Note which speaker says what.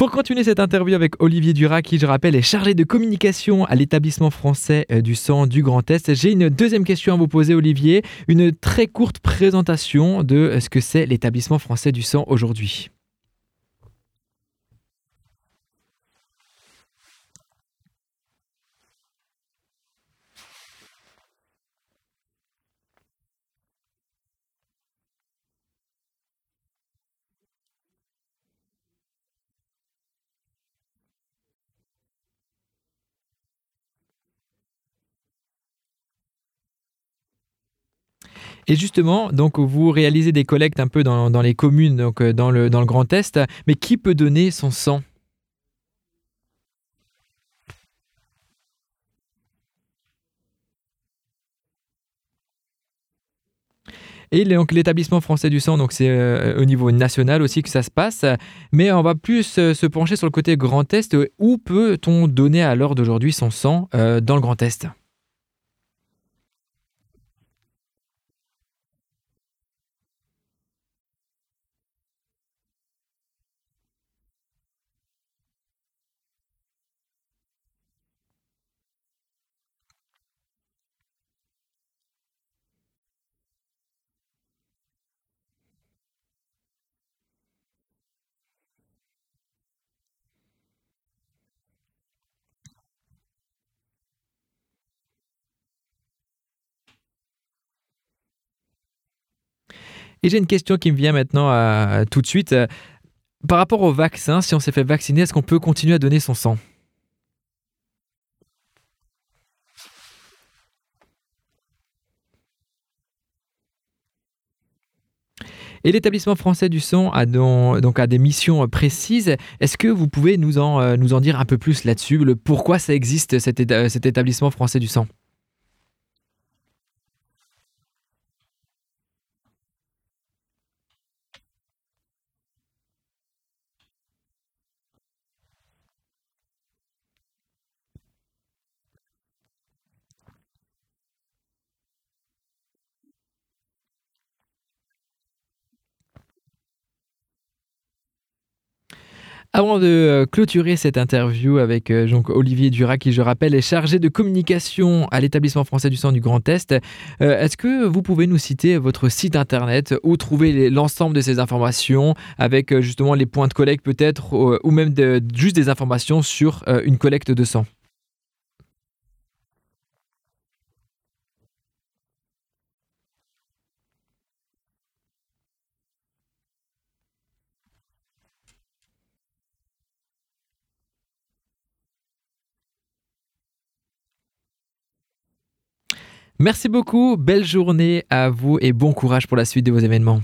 Speaker 1: Pour continuer cette interview avec Olivier Dura, qui je rappelle est chargé de communication à l'établissement français euh, du sang du Grand Est, j'ai une deuxième question à vous poser Olivier, une très courte présentation de euh, ce que c'est l'établissement français du sang aujourd'hui. Et justement, donc vous réalisez des collectes un peu dans, les communes, euh, dans le, Grand Est, mais qui peut donner son sang? Et donc l'établissement français du sang, donc c'est euh, au niveau national aussi que ça se passe, mais on va plus euh, se pencher sur le côté Grand Est. Où peut-on donner à l'heure d'aujourd'hui son sang dans le Grand Est? Et j'ai une question qui me vient maintenant tout de suite. Euh, Par rapport au vaccin, si on s'est fait vacciner, est-ce qu'on peut continuer à donner son sang? Et l'établissement français du sang a don- donc a des missions précises. Est-ce que vous pouvez nous en, euh, nous en dire un peu plus là-dessus, le pourquoi ça existe cet établissement français du sang? Avant de euh, clôturer cette interview avec euh, donc Olivier Dura, qui je rappelle est chargé de communication à l'établissement français du sang du Grand Est, euh, est-ce que vous pouvez nous citer votre site internet où trouver l'ensemble de ces informations avec justement les points de collecte peut-être ou même juste des informations sur une collecte de sang? Merci beaucoup, belle journée à vous et bon courage pour la suite de vos événements.